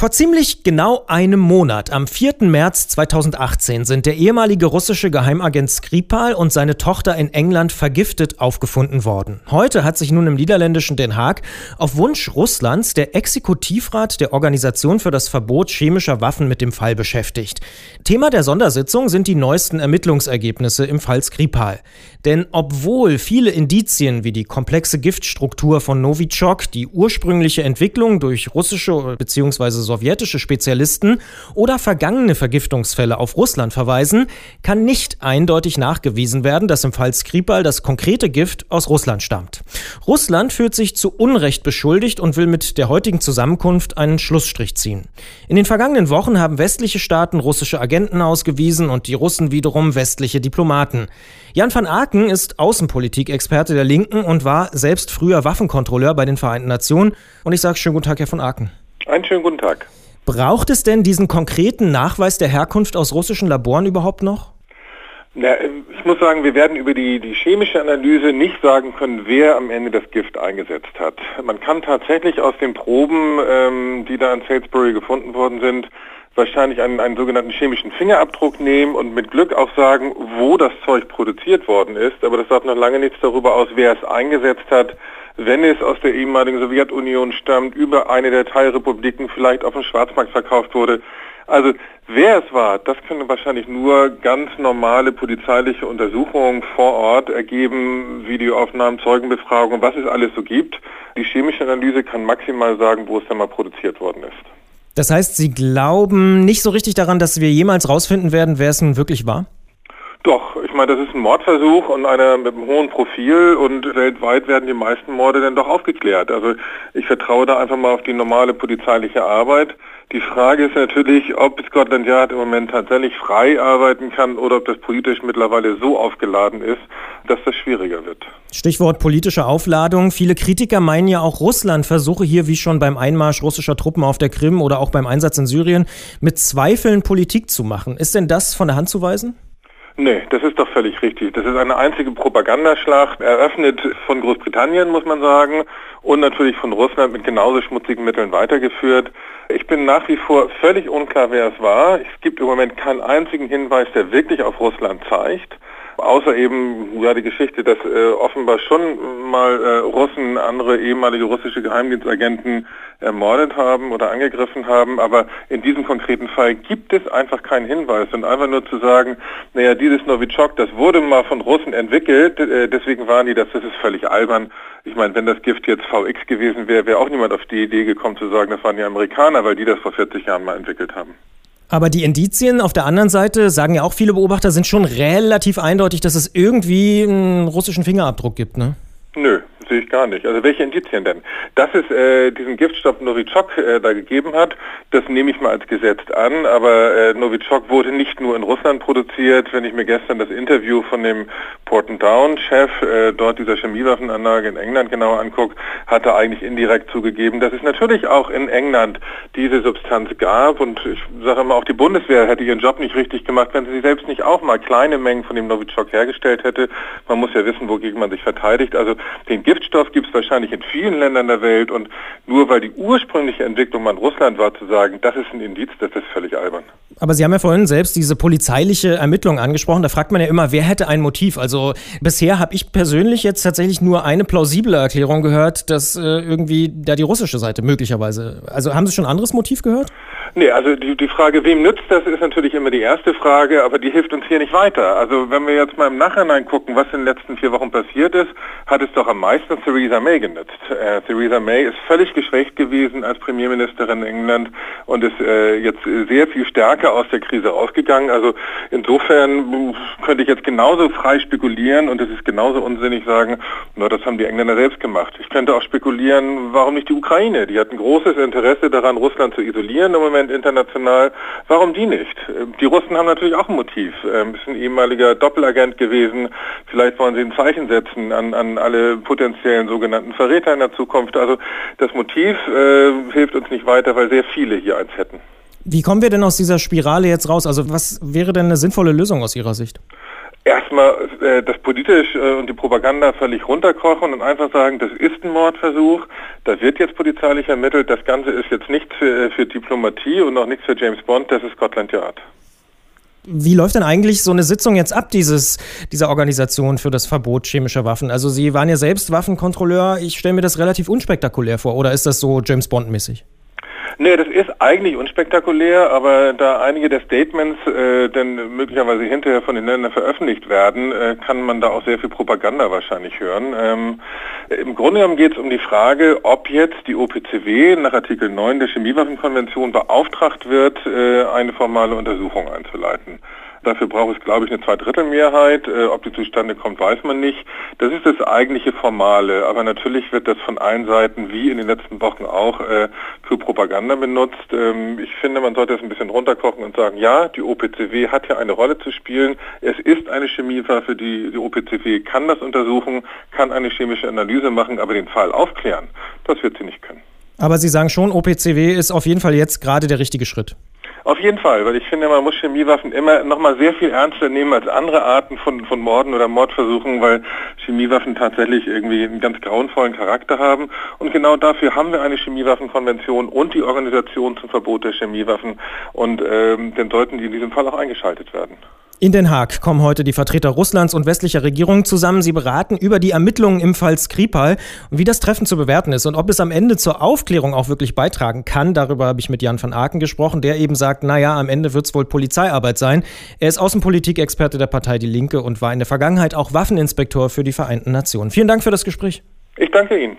Vor ziemlich genau einem Monat, am 4. März 2018, sind der ehemalige russische Geheimagent Skripal und seine Tochter in England vergiftet aufgefunden worden. Heute hat sich nun im niederländischen Den Haag auf Wunsch Russlands der Exekutivrat der Organisation für das Verbot chemischer Waffen mit dem Fall beschäftigt. Thema der Sondersitzung sind die neuesten Ermittlungsergebnisse im Fall Skripal. Denn obwohl viele Indizien wie die komplexe Giftstruktur von Novichok, die ursprüngliche Entwicklung durch russische bzw sowjetische Spezialisten oder vergangene Vergiftungsfälle auf Russland verweisen, kann nicht eindeutig nachgewiesen werden, dass im Fall Skripal das konkrete Gift aus Russland stammt. Russland fühlt sich zu Unrecht beschuldigt und will mit der heutigen Zusammenkunft einen Schlussstrich ziehen. In den vergangenen Wochen haben westliche Staaten russische Agenten ausgewiesen und die Russen wiederum westliche Diplomaten. Jan van Aken ist Außenpolitikexperte der Linken und war selbst früher Waffenkontrolleur bei den Vereinten Nationen. Und ich sage schönen guten Tag, Herr von Aken. Einen schönen guten Tag. Braucht es denn diesen konkreten Nachweis der Herkunft aus russischen Laboren überhaupt noch? Na, ich muss sagen, wir werden über die, die chemische Analyse nicht sagen können, wer am Ende das Gift eingesetzt hat. Man kann tatsächlich aus den Proben, ähm, die da in Salisbury gefunden worden sind, wahrscheinlich einen, einen sogenannten chemischen Fingerabdruck nehmen und mit Glück auch sagen, wo das Zeug produziert worden ist. Aber das sagt noch lange nichts darüber aus, wer es eingesetzt hat, wenn es aus der ehemaligen Sowjetunion stammt, über eine der Teilrepubliken vielleicht auf dem Schwarzmarkt verkauft wurde. Also wer es war, das können wahrscheinlich nur ganz normale polizeiliche Untersuchungen vor Ort ergeben, Videoaufnahmen, Zeugenbefragungen, was es alles so gibt. Die chemische Analyse kann maximal sagen, wo es dann mal produziert worden ist. Das heißt, Sie glauben nicht so richtig daran, dass wir jemals rausfinden werden, wer es nun wirklich war? Doch, ich meine, das ist ein Mordversuch und einer mit einem hohen Profil und weltweit werden die meisten Morde dann doch aufgeklärt. Also ich vertraue da einfach mal auf die normale polizeiliche Arbeit. Die Frage ist natürlich, ob Scotland Yard im Moment tatsächlich frei arbeiten kann oder ob das politisch mittlerweile so aufgeladen ist, dass das schwieriger wird. Stichwort politische Aufladung. Viele Kritiker meinen ja auch, Russland versuche hier, wie schon beim Einmarsch russischer Truppen auf der Krim oder auch beim Einsatz in Syrien, mit Zweifeln Politik zu machen. Ist denn das von der Hand zu weisen? Nee, das ist doch völlig richtig. Das ist eine einzige Propagandaschlacht, eröffnet von Großbritannien, muss man sagen, und natürlich von Russland mit genauso schmutzigen Mitteln weitergeführt. Ich bin nach wie vor völlig unklar, wer es war. Es gibt im Moment keinen einzigen Hinweis, der wirklich auf Russland zeigt außer eben ja die Geschichte, dass äh, offenbar schon mal äh, Russen andere ehemalige russische Geheimdienstagenten ermordet haben oder angegriffen haben, aber in diesem konkreten Fall gibt es einfach keinen Hinweis und einfach nur zu sagen, naja, dieses Novichok, das wurde mal von Russen entwickelt, äh, deswegen waren die das, das ist völlig albern. Ich meine, wenn das Gift jetzt VX gewesen wäre, wäre auch niemand auf die Idee gekommen zu sagen, das waren die Amerikaner, weil die das vor 40 Jahren mal entwickelt haben. Aber die Indizien auf der anderen Seite, sagen ja auch viele Beobachter, sind schon relativ eindeutig, dass es irgendwie einen russischen Fingerabdruck gibt, ne? Nö, sehe gar nicht. Also welche Indizien denn? Dass es äh, diesen Giftstoff Novichok äh, da gegeben hat, das nehme ich mal als gesetzt an, aber äh, Novichok wurde nicht nur in Russland produziert. Wenn ich mir gestern das Interview von dem Porton Down Chef äh, dort dieser Chemiewaffenanlage in England genauer anguckt, hat er eigentlich indirekt zugegeben, dass es natürlich auch in England diese Substanz gab und ich sage immer, auch die Bundeswehr hätte ihren Job nicht richtig gemacht, wenn sie selbst nicht auch mal kleine Mengen von dem Novichok hergestellt hätte. Man muss ja wissen, wogegen man sich verteidigt. Also den Gift Giftstoff gibt es wahrscheinlich in vielen Ländern der Welt und nur weil die ursprüngliche Entwicklung an Russland war, zu sagen, das ist ein Indiz, das ist völlig albern. Aber Sie haben ja vorhin selbst diese polizeiliche Ermittlung angesprochen. Da fragt man ja immer, wer hätte ein Motiv? Also bisher habe ich persönlich jetzt tatsächlich nur eine plausible Erklärung gehört, dass äh, irgendwie da die russische Seite möglicherweise. Also haben Sie schon ein anderes Motiv gehört? Nee, also die, die Frage, wem nützt das, ist natürlich immer die erste Frage, aber die hilft uns hier nicht weiter. Also wenn wir jetzt mal im Nachhinein gucken, was in den letzten vier Wochen passiert ist, hat es doch am meisten Theresa May genützt. Äh, Theresa May ist völlig geschwächt gewesen als Premierministerin in England und ist äh, jetzt sehr viel stärker aus der Krise rausgegangen. Also insofern könnte ich jetzt genauso frei spekulieren und es ist genauso unsinnig sagen, na, das haben die Engländer selbst gemacht. Ich könnte auch spekulieren, warum nicht die Ukraine? Die hat ein großes Interesse daran, Russland zu isolieren im Moment international. Warum die nicht? Die Russen haben natürlich auch ein Motiv. Ähm, ist ein ehemaliger Doppelagent gewesen. Vielleicht wollen sie ein Zeichen setzen an, an alle potenziellen sogenannten Verräter in der Zukunft. Also das Motiv äh, hilft uns nicht weiter, weil sehr viele hier eins hätten. Wie kommen wir denn aus dieser Spirale jetzt raus? Also was wäre denn eine sinnvolle Lösung aus Ihrer Sicht? erstmal äh, das politisch äh, und die Propaganda völlig runterkochen und einfach sagen, das ist ein Mordversuch, da wird jetzt polizeilich ermittelt, das Ganze ist jetzt nichts für, äh, für Diplomatie und auch nichts für James Bond, das ist Scotland Yard. Wie läuft denn eigentlich so eine Sitzung jetzt ab, dieses, dieser Organisation für das Verbot chemischer Waffen? Also Sie waren ja selbst Waffenkontrolleur, ich stelle mir das relativ unspektakulär vor, oder ist das so James Bond-mäßig? Nee, das ist eigentlich unspektakulär, aber da einige der Statements äh, dann möglicherweise hinterher von den Ländern veröffentlicht werden, äh, kann man da auch sehr viel Propaganda wahrscheinlich hören. Ähm, Im Grunde genommen geht es um die Frage, ob jetzt die OPCW nach Artikel 9 der Chemiewaffenkonvention beauftragt wird, äh, eine formale Untersuchung einzuleiten. Dafür braucht es, glaube ich, eine Zweidrittelmehrheit. Äh, ob die zustande kommt, weiß man nicht. Das ist das eigentliche Formale. Aber natürlich wird das von allen Seiten, wie in den letzten Wochen auch, äh, für Propaganda benutzt. Ähm, ich finde, man sollte es ein bisschen runterkochen und sagen, ja, die OPCW hat ja eine Rolle zu spielen. Es ist eine Chemiewaffe. Die, die OPCW kann das untersuchen, kann eine chemische Analyse machen, aber den Fall aufklären, das wird sie nicht können. Aber Sie sagen schon, OPCW ist auf jeden Fall jetzt gerade der richtige Schritt. Auf jeden Fall, weil ich finde, man muss Chemiewaffen immer noch mal sehr viel ernster nehmen als andere Arten von, von Morden oder Mordversuchen, weil Chemiewaffen tatsächlich irgendwie einen ganz grauenvollen Charakter haben. Und genau dafür haben wir eine Chemiewaffenkonvention und die Organisation zum Verbot der Chemiewaffen. Und ähm, dann sollten die in diesem Fall auch eingeschaltet werden. In Den Haag kommen heute die Vertreter Russlands und westlicher Regierungen zusammen. Sie beraten über die Ermittlungen im Fall Skripal und wie das Treffen zu bewerten ist und ob es am Ende zur Aufklärung auch wirklich beitragen kann. Darüber habe ich mit Jan van Aken gesprochen, der eben sagt, naja, am Ende wird es wohl Polizeiarbeit sein. Er ist Außenpolitikexperte der Partei Die Linke und war in der Vergangenheit auch Waffeninspektor für die Vereinten Nationen. Vielen Dank für das Gespräch. Ich danke Ihnen.